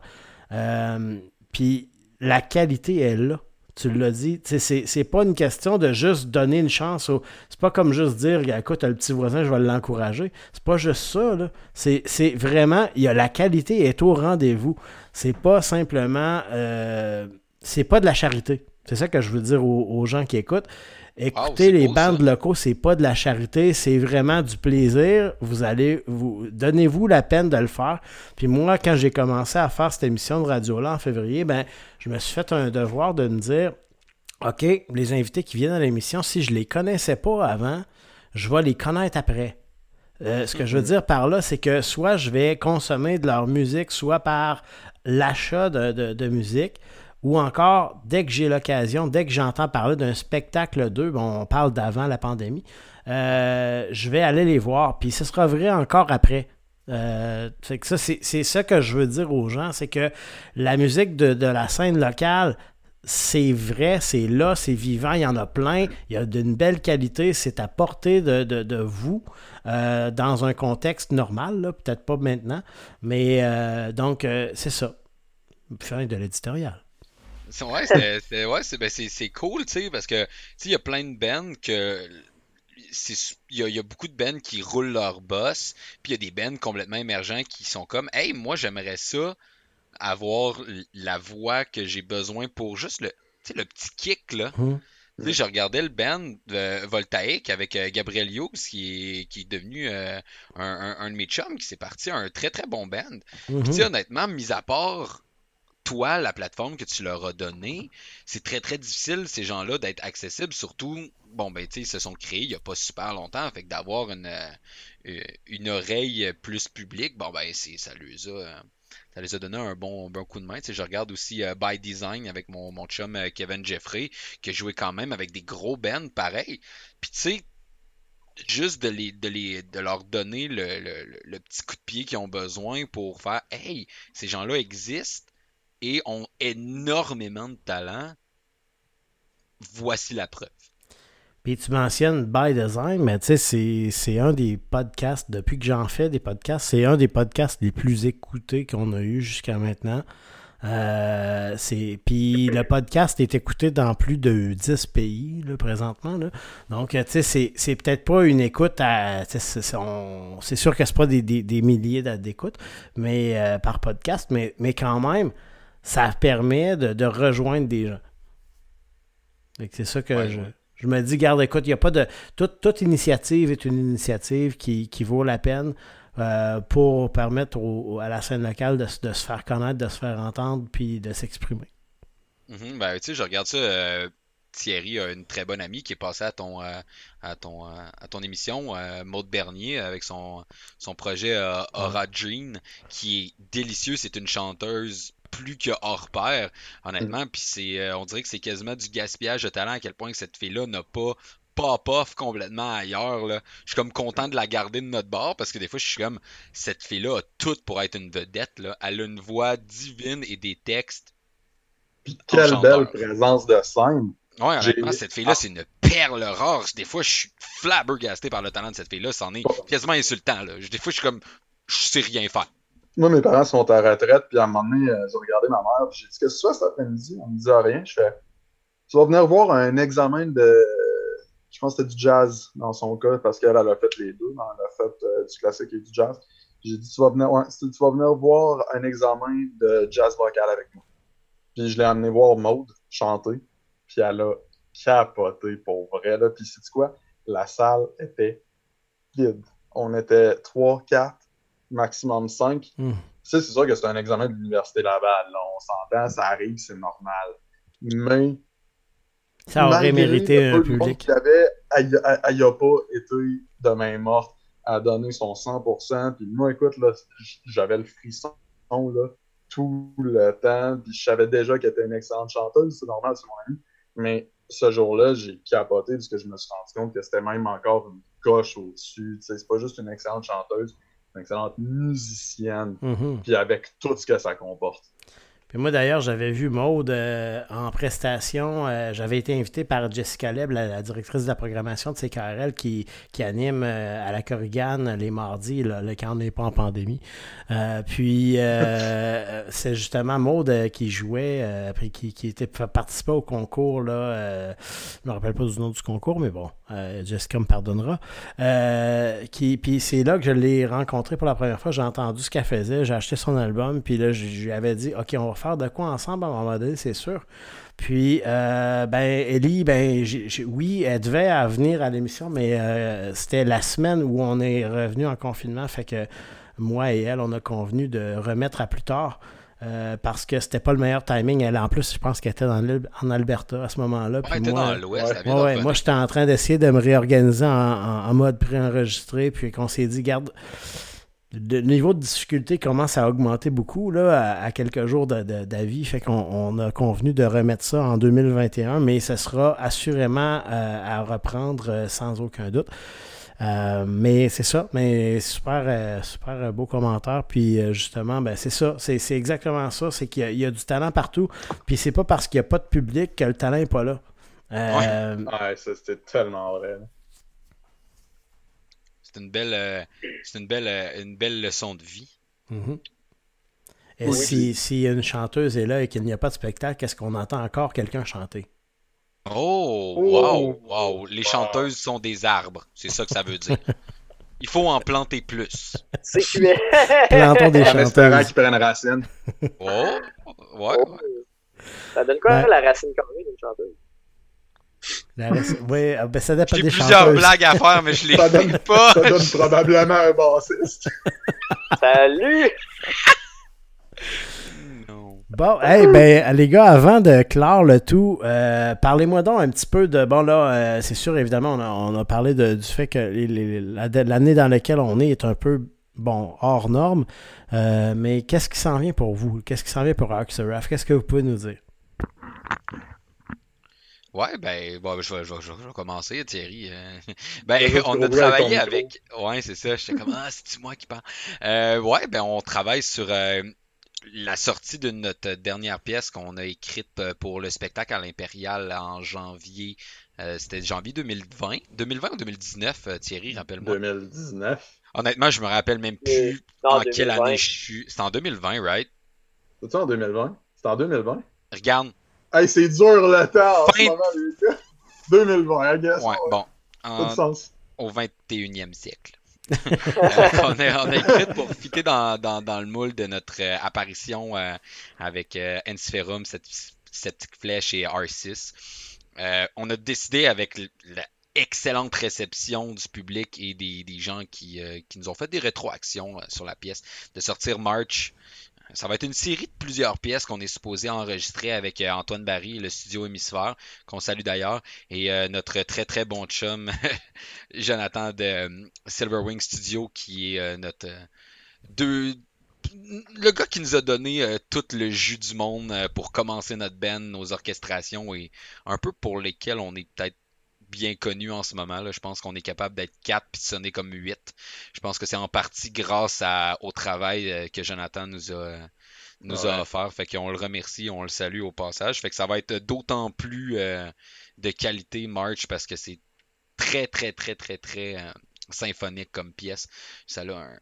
Euh, puis la qualité est là. Tu l'as dit, c'est pas une question de juste donner une chance. Au... C'est pas comme juste dire, écoute, le petit voisin, je vais l'encourager. C'est pas juste ça. C'est vraiment, y a la qualité est au rendez-vous. C'est pas simplement, euh, c'est pas de la charité. C'est ça que je veux dire aux, gens qui écoutent. Écoutez les bandes locaux, c'est pas de la charité, c'est vraiment du plaisir. Vous allez vous donnez-vous la peine de le faire. Puis moi, quand j'ai commencé à faire cette émission de radio-là en février, ben je me suis fait un devoir de me dire OK, les invités qui viennent à l'émission, si je les connaissais pas avant, je vais les connaître après. Euh, ce que je veux mm-hmm. dire par là, c'est que soit je vais consommer de leur musique, soit par l'achat de musique, ou encore, dès que j'ai l'occasion, dès que j'entends parler d'un spectacle 2, bon, on parle d'avant la pandémie, euh, je vais aller les voir. Puis ce sera vrai encore après. Euh, c'est ça que je veux dire aux gens, c'est que la musique de, la scène locale, c'est vrai, c'est là, c'est vivant, il y en a plein, il y a d'une belle qualité, c'est à portée de, vous euh, dans un contexte normal, peut-être pas maintenant, mais donc c'est ça. Fin de l'éditorial. Ouais, c'est ouais, ben, cool, tu sais, parce que il y a plein de bands que il y, a beaucoup de bands qui roulent leur boss, puis il y a des bands complètement émergents qui sont comme Hey, moi j'aimerais ça avoir la voix que j'ai besoin pour juste le, le petit kick là. Tu sais, je regardais le band de Voltaïque avec euh, Gabriel Hughes, qui est, qui est devenu euh, un, de mes chums, qui s'est parti un très très bon band. Puis, tu sais, honnêtement, mis à part toi, la plateforme que tu leur as donnée, c'est très très difficile ces gens-là d'être accessibles, surtout, bon ben tu sais, ils se sont créés il n'y a pas super longtemps, fait que d'avoir une, euh, une oreille plus publique, bon ben c'est ça les a ça les a donné un bon, coup de main. je regarde aussi euh, By Design avec mon, mon chum euh, Kevin Jeffrey, qui a joué quand même avec des gros bands pareil. Puis tu sais, juste de, les, de, les, de leur donner le, le, petit coup de pied qu'ils ont besoin pour faire Hey, ces gens-là existent et ont énormément de talent. Voici la preuve. Puis tu mentionnes By Design, mais tu sais, c'est un des podcasts, depuis que j'en fais des podcasts, c'est un des podcasts les plus écoutés qu'on a eu jusqu'à maintenant. Euh, puis le podcast est écouté dans plus de 10 pays présentement. Là. Donc, tu sais, c'est peut-être pas une écoute à. C'est sûr que c'est pas des, des, milliers d'écoutes mais euh, par podcast, mais, mais quand même, ça permet de, rejoindre des gens. C'est ça que je, me dis, garde, écoute, il a pas de. Toute, initiative est une initiative qui, vaut la peine euh, pour permettre à la scène locale de, se faire connaître, de se faire entendre, puis de s'exprimer. Mm-hmm. ben, tu sais, je regarde ça. Euh, Thierry a une très bonne amie qui est passée à ton, euh, à ton, à ton émission, Maude Bernier, avec son, son projet Aura Jean, qui est délicieux. C'est une chanteuse plus que hors pair, honnêtement. Puis c'est, on dirait que c'est quasiment du gaspillage de talent à quel point que cette fille-là n'a pas pop-off complètement ailleurs. Là. Je suis comme content de la garder de notre bord parce que des fois, je suis comme cette fille-là a tout pour être une vedette. Là. Elle a une voix divine et des textes. Puis quelle belle présence de scène. Ouais, honnêtement, cette fille-là, c'est une perle rare. Des fois, je suis flabbergasté par le talent de cette fille-là. C'en est quasiment insultant. Là. Des fois, je suis comme, je sais rien faire. Moi, mes parents sont à retraite, puis à un moment donné, euh, j'ai regardé ma mère, puis j'ai dit, qu'est-ce que tu cet après-midi? On me dit rien. Je fais, tu vas venir voir un examen de je pense que c'était du jazz dans son cas, parce qu'elle a fait les deux. Elle a fait euh, du classique et du jazz. J'ai dit, tu vas, venir, tu vas venir voir un examen de jazz vocal avec moi. Puis je l'ai amené voir Maude chanter. Puis elle a capoté pour vrai. Là. Puis c'est quoi? La salle était vide. On était 3, 4, maximum 5. Hmm. c'est sûr que c'est un examen de l'Université Laval. On s'entend, ça arrive, c'est normal. Mais ça aurait mérité un public. elle n'a pas été de main morte à donner son 100%. Puis moi, écoute, là, j'avais le frisson là, tout le temps. Puis je savais déjà qu'elle était une excellente chanteuse, c'est normal, c'est mon ami. Mais ce jour-là, j'ai capoté parce que je me suis rendu compte que c'était même encore une coche au-dessus. C'est pas juste une excellente chanteuse, une excellente musicienne. Mm-hmm. Puis avec tout ce que ça comporte. Puis moi, d'ailleurs, j'avais vu Maude euh, en prestation. Euh, j'avais été invité par Jessica Leb, la, directrice de la programmation de CKRL, qui, qui anime euh, à la Corrigane les mardis, là, quand on n'est pas en pandémie. puis, c'est justement Maude qui jouait, qui, qui était, participait au concours. Là, je me rappelle pas du nom du concours, mais bon, Jessica me pardonnera. qui, puis c'est là que je l'ai rencontré pour la première fois. J'ai entendu ce qu'elle faisait. J'ai acheté son album. Puis là, je lui avais dit, OK, on va faire de quoi ensemble à un moment donné, c'est sûr. Puis, euh, ben, Ellie, ben, oui, elle devait venir à l'émission, mais euh, c'était la semaine où on est revenu en confinement. Fait que moi et elle, on a convenu de remettre à plus tard. Euh, parce que c'était pas le meilleur timing. Elle, en plus, je pense qu'elle était en Alberta à ce moment-là. Ouais, moi, dans l'Ouest. Ouais, moi, j'étais en train d'essayer de me réorganiser en, en mode préenregistré. Puis qu'on s'est dit, garde, le niveau de difficulté commence à augmenter beaucoup là, à, quelques jours d'avis. Fait qu'on a convenu de remettre ça en 2021, mais ce sera assurément euh, à reprendre euh, sans aucun doute. Euh, mais c'est ça, mais super, super beau commentaire. Puis justement, ben c'est ça, c'est exactement ça. C'est qu'il y, a du talent partout. Puis c'est pas parce qu'il n'y a pas de public que le talent n'est pas là. ouais, ça c'était tellement vrai. C'est une belle, euh, c'est une belle, euh, une belle leçon de vie. Mm-hmm. Et si, une chanteuse est là et qu'il n'y a pas de spectacle, quest ce qu'on entend encore quelqu'un chanter? Oh, wow, wow. Les chanteuses sont des arbres. C'est ça que ça veut dire. Il faut en planter plus. C'est clair. Plantons des chanteuses. qui prennent racine. Oh, ouais. Oh. Ça donne quoi la racine carrée d'une chanteuse? Oui, ah, ben ça dépend J'ai plusieurs blagues à faire, mais je les fais pas. Ça donne probablement un bassiste. Salut! Bon, hey, ben, les gars, avant de clore le tout, euh, parlez-moi donc un petit peu de. Bon, là, euh, c'est sûr, évidemment, on a, parlé du fait que l'année dans laquelle on est est un peu, bon, hors norme. Euh, mais qu'est-ce qui s'en vient pour vous? Qu'est-ce qui s'en vient pour Arxeraf? Qu'est-ce que vous pouvez nous dire? Ouais, ben, bon, je, vais, je, je, vais commencer, Thierry. Euh. ben, on a travaillé avec. Ouais, c'est ça. J'étais comme, ah, c'est moi qui parle? Euh, ouais, ben, on travaille sur euh, la sortie de notre dernière pièce qu'on a écrite pour le spectacle à l'Impérial en janvier. C'était janvier 2020. 2020 ou 2019, Thierry, rappelle-moi? 2019. Honnêtement, je me rappelle même plus en quelle année je suis. C'était en 2020, right? C'est en 2020? C'est en 2020? Regarde, Hey, c'est dur le temps en ce moment, les gars. 2020, I guess. Ouais, bon. En... sens. Au 21e siècle. Euh, on, a, on, pour fitter dans, dans, dans, le moule de notre euh, apparition euh, avec euh, Enspherum, cette, cette flèche et R6. on a décidé avec l'excellente réception du public et des, des gens qui, qui, nous ont fait des rétroactions sur la pièce de sortir March ça va être une série de plusieurs pièces qu'on est supposé enregistrer avec euh, Antoine Barry, le studio Hémisphère, qu'on salue d'ailleurs, et euh, notre très très bon chum, Jonathan de euh, Silverwing Studio, qui est notre deux le gars qui nous a donné tout le jus du monde pour commencer notre band, nos orchestrations et un peu pour lesquels on est peut-être bien connu en ce moment. Là. Je pense qu'on est capable d'être 4 puis de sonner comme 8. Je pense que c'est en partie grâce au travail que Jonathan nous a, nous a offert. Fait qu'on le remercie, on le salue au passage. Fait que ça va être d'autant plus de qualité March parce que c'est très, très, très, très, très symphonique comme pièce. Ça a un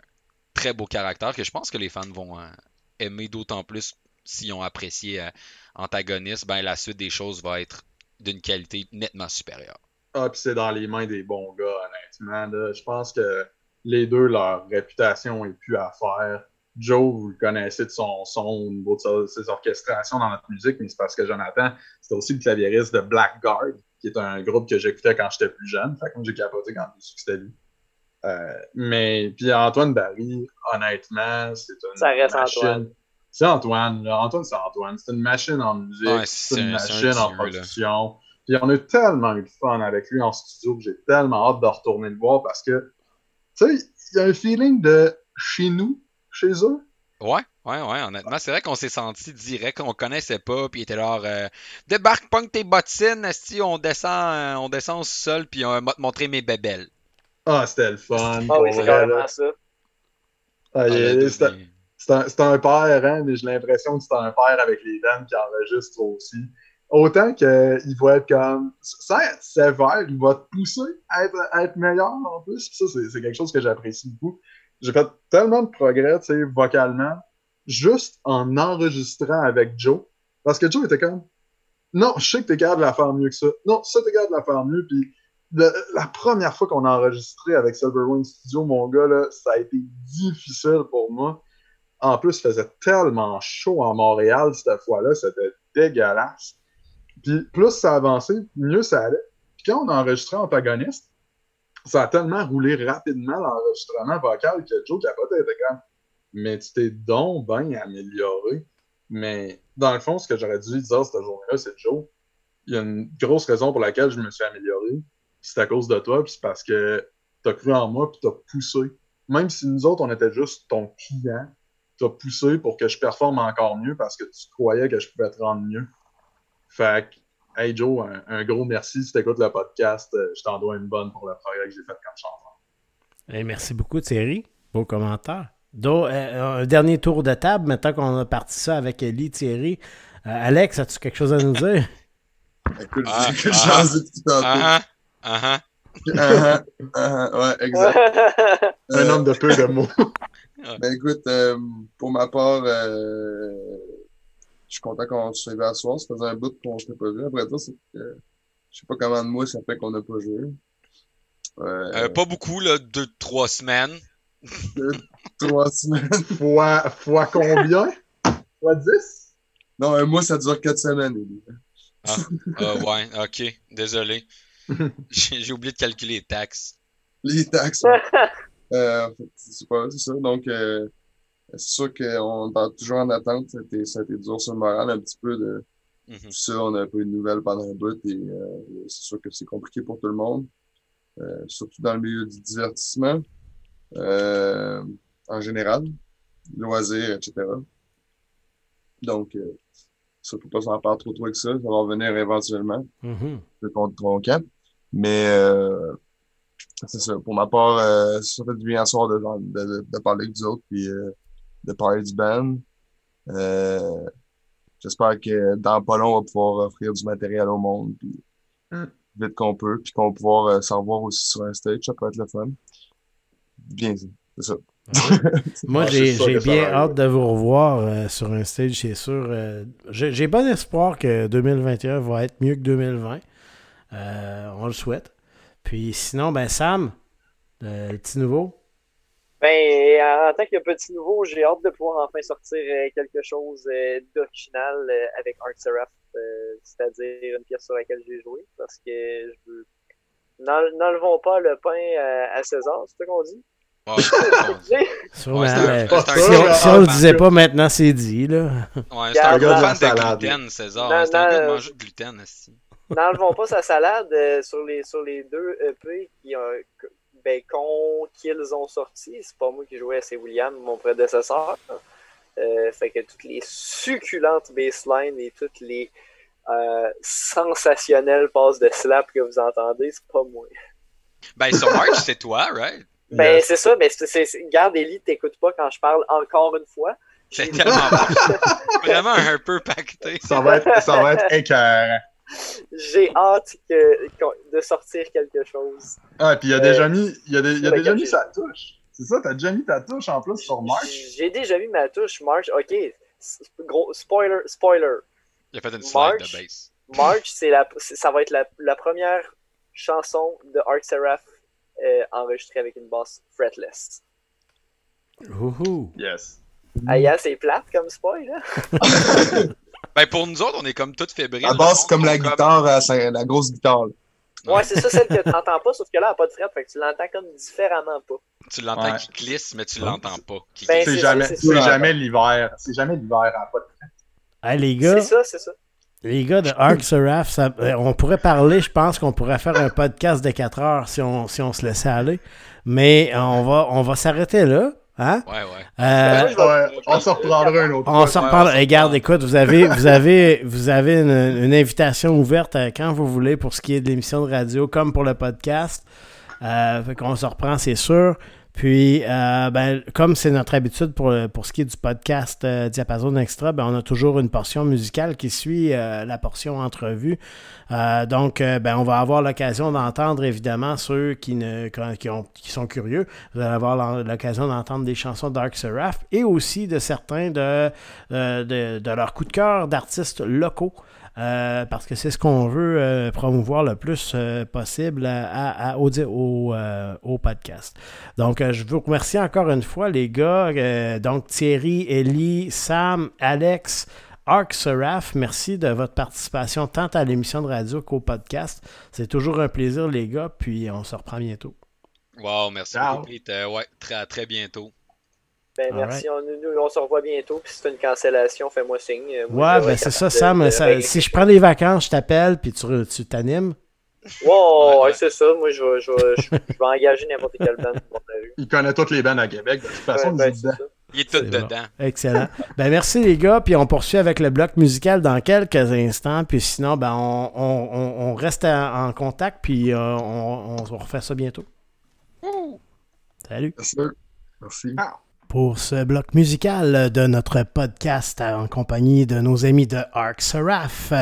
très beau caractère que je pense que les fans vont euh, aimer d'autant plus s'ils ont apprécié euh, Antagoniste. Ben, la suite des choses va être d'une qualité nettement supérieure. Ah, puis c'est dans les mains des bons gars, honnêtement. Je pense que les deux, leur réputation est plus à faire. Joe, vous le connaissez de son son au niveau de ses orchestrations dans notre musique, mais c'est parce que Jonathan, c'est aussi le claviériste de Blackguard, qui est un groupe que j'écoutais quand j'étais plus jeune. Fait que j'ai capoté quand j'ai su que c'était lui. Euh, mais puis Antoine Barry, honnêtement, c'est une Ça reste Antoine. C'est Antoine. Antoine, c'est Antoine. C'est une machine en musique. c'est une machine en production. Puis on a tellement eu de fun avec lui en studio que j'ai tellement hâte de retourner le voir parce que, tu sais, il y a un feeling de chez nous, chez eux. Ouais, ouais, ouais, honnêtement. C'est vrai qu'on s'est senti direct, qu'on connaissait pas, puis il était là, euh, débarque, punk tes bottines, si on descend, euh, on descend au sol, puis on va te montrer mes bébelles. Ah, c'était le fun. Ah oui, c'est carrément ça. Ah, c'est un, père, hein, mais j'ai l'impression que c'est un père avec les dents qui enregistre aussi. Autant qu'il va être comme. Sans être sévère, il va te pousser à être, meilleur en plus. Ça, c'est quelque chose que j'apprécie beaucoup. J'ai fait tellement de progrès, tu sais, vocalement, juste en enregistrant avec Joe. Parce que Joe était comme. Non, je sais que t'es capable de la faire mieux que ça. Non, ça, t'es capable de la faire mieux. Puis la première fois qu'on a enregistré avec Silverwing Studio, mon gars, là, ça a été difficile pour moi. En plus, il faisait tellement chaud en Montréal cette fois-là, c'était dégueulasse. Puis plus ça avançait, mieux ça allait. Puis quand on a enregistré Antagoniste, ça a tellement roulé rapidement l'enregistrement vocal que Joe Capote était comme Mais tu t'es donc bien amélioré. Mais dans le fond, ce que j'aurais dû dire cette journée-là, c'est Joe, il y a une grosse raison pour laquelle je me suis amélioré c'est à cause de toi, puis c'est parce que tu as cru en moi, puis tu as poussé. Même si nous autres, on était juste ton client, tu as poussé pour que je performe encore mieux parce que tu croyais que je pouvais te rendre mieux. Fait que, hey Joe, un, gros merci si tu écoutes le podcast. Euh, je t'en dois une bonne pour le progrès que j'ai fait comme chanteur. Hey, merci beaucoup, Thierry. Beau commentaire. Euh, un dernier tour de table, maintenant qu'on a parti ça avec Ellie, Thierry. Euh, Alex, as-tu quelque chose à nous dire? Écoute, ah, j'ai ah, ah, Uh-huh. uh-huh. uh-huh. ouais, exact. Un homme de peu de mots. ben écoute, euh, pour ma part, euh, je suis content qu'on se soit à soir. Ça faisait un bout qu'on ne s'était pas vu. Après ça, c'est que je sais pas comment de mois ça fait qu'on n'a pas joué. Euh, pas beaucoup, là, deux, trois semaines. Deux, trois semaines. fois, fois combien? fois dix? Non, un mois, ça dure quatre semaines. Ah, ah, ouais, ok, désolé. J'ai oublié de calculer les taxes. Les taxes. euh, c'est pas ça. Donc, euh, c'est sûr qu'on est toujours en attente. Ça a, été, dur sur le moral un petit peu de mm-hmm. tout ça. On a un peu de nouvelles pendant un bout et euh, c'est sûr que c'est compliqué pour tout le monde. Euh, surtout dans le milieu du divertissement en général, loisirs, etc. Donc, ça ne peut pas s'en parler trop trop que ça. Ça va revenir éventuellement. Mm -hmm. Le compte mais euh, c'est ça. Pour ma part, euh, ça fait du bien à soir de, de, de, parler avec vous autres puis euh, de parler du band. Euh, J'espère que dans pas long, on va pouvoir offrir du matériel au monde puis mm. vite qu'on peut, puis qu'on va pouvoir euh, s'en voir aussi sur un stage. Ça peut être le fun. Bien, c'est ça. Moi, j'ai bien hâte de vous revoir euh, sur un stage, c'est sûr. j'ai bon espoir que 2021 va être mieux que 2020. Euh, on le souhaite. Puis sinon, ben Sam, le petit nouveau. Ben, en tant que petit nouveau, j'ai hâte de pouvoir enfin sortir euh, quelque chose d'original avec Art Seraph, c'est-à-dire une pièce sur laquelle j'ai joué, parce que je veux. N'enlevons pas le pain à César, c'est ce qu'on dit? si, on, ne le disait pas maintenant, c'est dit. Là. Ouais, c'est un gars de gluten, César. C'est un gars de manger de gluten. Aussi. N'enlevons pas sa salade euh, sur, les, sur les deux EP qui ont, qu'ils ont sorti. C'est pas moi qui jouais, c'est William, mon prédécesseur. fait que toutes les succulentes basslines et toutes les sensationnelles passes de slap que vous entendez, c'est pas moi. Ben, sur March, c'est toi, right? Ben, c'est ça, mais c'est, garde Ellie, t'écoutes pas quand je parle encore une fois. C'est tellement Vraiment un peu pacté. Ça va être, ça va être écœurant. J'ai hâte que, de sortir quelque chose. Ah, puis il a déjà euh, mis, il a, il a déjà mis sa touche. C'est ça, t'as déjà mis ta touche en plus sur March? J'ai déjà mis ma touche March. Ok, gros spoiler, spoiler. Il a fait une slide de base. March, c'est la, ça va être la, la première chanson de Art Seraph euh, enregistrée avec une basse fretless. Ouhou. Yes. Ah, c'est plate comme spoil, là. ben, pour nous autres, on est comme toutes fébriles. La basse, comme la guitare, euh, la grosse guitare. Ouais, c'est ça, celle que tu n'entends pas, sauf que là, elle n'a pas de fret, fait que tu l'entends comme différemment pas. Tu l'entends qui glisse, mais tu l'entends pas. Ben, c'est jamais, jamais l'hiver. C'est jamais l'hiver, elle n'a pas de fret. Hey, les gars. C'est ça, c'est ça. Les gars de Arc Seraph, euh, on pourrait parler, je pense qu'on pourrait faire un podcast de 4 heures si on, si on se laissait aller. Mais on va, on va s'arrêter là. Hein? Ouais, ouais. Euh, on s'en reprendra un autre. On s'en reparlera. Regarde, écoute, vous avez, vous avez, vous avez une, invitation ouverte quand vous voulez pour ce qui est de l'émission de radio comme pour le podcast. Euh, fait qu'on se reprend, c'est sûr. Puis, euh, ben, comme c'est notre habitude pour, pour ce qui est du podcast euh, Diapason Extra, ben, on a toujours une portion musicale qui suit euh, la portion entrevue. donc, ben, on va avoir l'occasion d'entendre, évidemment, ceux qui, ne, qui, ont, qui sont curieux. Vous allez avoir l'occasion d'entendre des chansons Dark Seraph et aussi de certains de, de, de leurs coups de cœur d'artistes locaux. Euh, parce que c'est ce qu'on veut euh, promouvoir le plus euh, possible à, au, au, podcast. Donc, je vous remercie encore une fois, les gars. donc, Thierry, Ellie, Sam, Alex, Arc Seraph, merci de votre participation tant à l'émission de radio qu'au podcast. C'est toujours un plaisir, les gars, puis on se reprend bientôt. Wow, merci beaucoup, ouais, très, très bientôt. Ben, merci. On, on, se revoit bientôt. Puis si c'est une cancellation, fais-moi signe. ouais, ben c'est ça, Sam. si je prends des vacances, je t'appelle puis tu t'animes. Wow, ouais, c'est ça. Moi, je vais, je je, vais engager n'importe quelle band Il connaît toutes les bandes à Québec. De toute façon, ben, il est tout dedans. Excellent. ben, merci les gars. Puis on poursuit avec le bloc musical dans quelques instants. Puis sinon, ben, on, on, on reste en contact. Puis euh, on, on, refait ça bientôt. Salut. Merci. Merci pour ce bloc musical de notre podcast en compagnie de nos amis de Arc Seraph.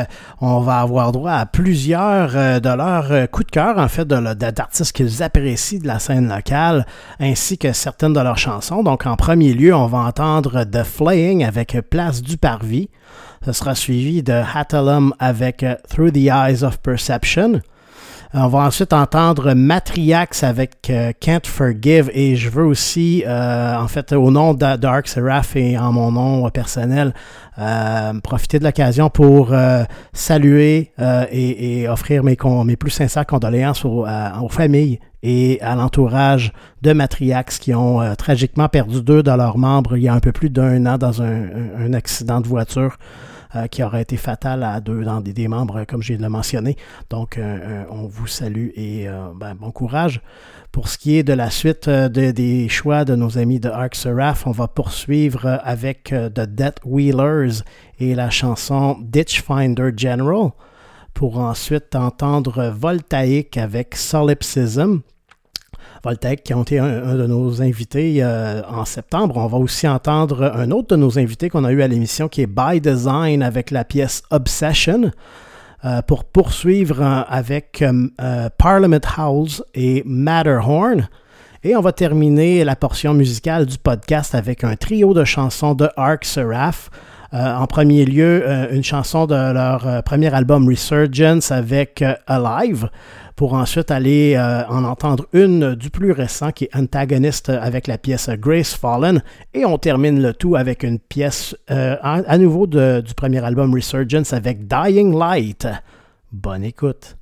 On va avoir droit à plusieurs euh, de leurs coups de cœur, en fait, d'artistes qu'ils apprécient de la scène locale, ainsi que certaines de leurs chansons. Donc, en premier lieu, on va entendre The Flaying avec Place du Parvis. Ce sera suivi de Hatalum avec Through the Eyes of Perception. Euh, on va ensuite entendre Matriax avec euh, Can't Forgive et je veux aussi, euh, en fait, au nom de Dark Seraph et en mon nom personnel, profiter de l'occasion pour saluer et, offrir mes, mes, plus sincères condoléances aux, familles et à l'entourage de Matriax qui ont tragiquement perdu deux de leurs membres il y a un peu plus d'un an dans un accident de voiture. Euh, qui aurait été fatal à deux dans des, membres, comme j'ai le mentionné. Donc, euh, euh, on vous salue et ben, bon courage. Pour ce qui est de la suite des choix de nos amis de Arc Seraph, on va poursuivre avec The Death Wheelers et la chanson Ditch Finder General pour ensuite entendre Voltaïque avec Solipsism Qui ont été un, de nos invités euh, en septembre. On va aussi entendre un autre de nos invités qu'on a eu à l'émission qui est By Design avec la pièce Obsession. Euh, pour poursuivre euh, avec Parliament House et Matterhorn. Et on va terminer la portion musicale du podcast avec un trio de chansons de Arc Seraph. en premier lieu, une chanson de leur premier album Resurgence avec Alive pour ensuite aller euh, en entendre une du plus récent qui est Antagonist avec la pièce Grace Fallen. Et on termine le tout avec une pièce euh, à, nouveau du premier album Resurgence avec Dying Light. Bonne écoute.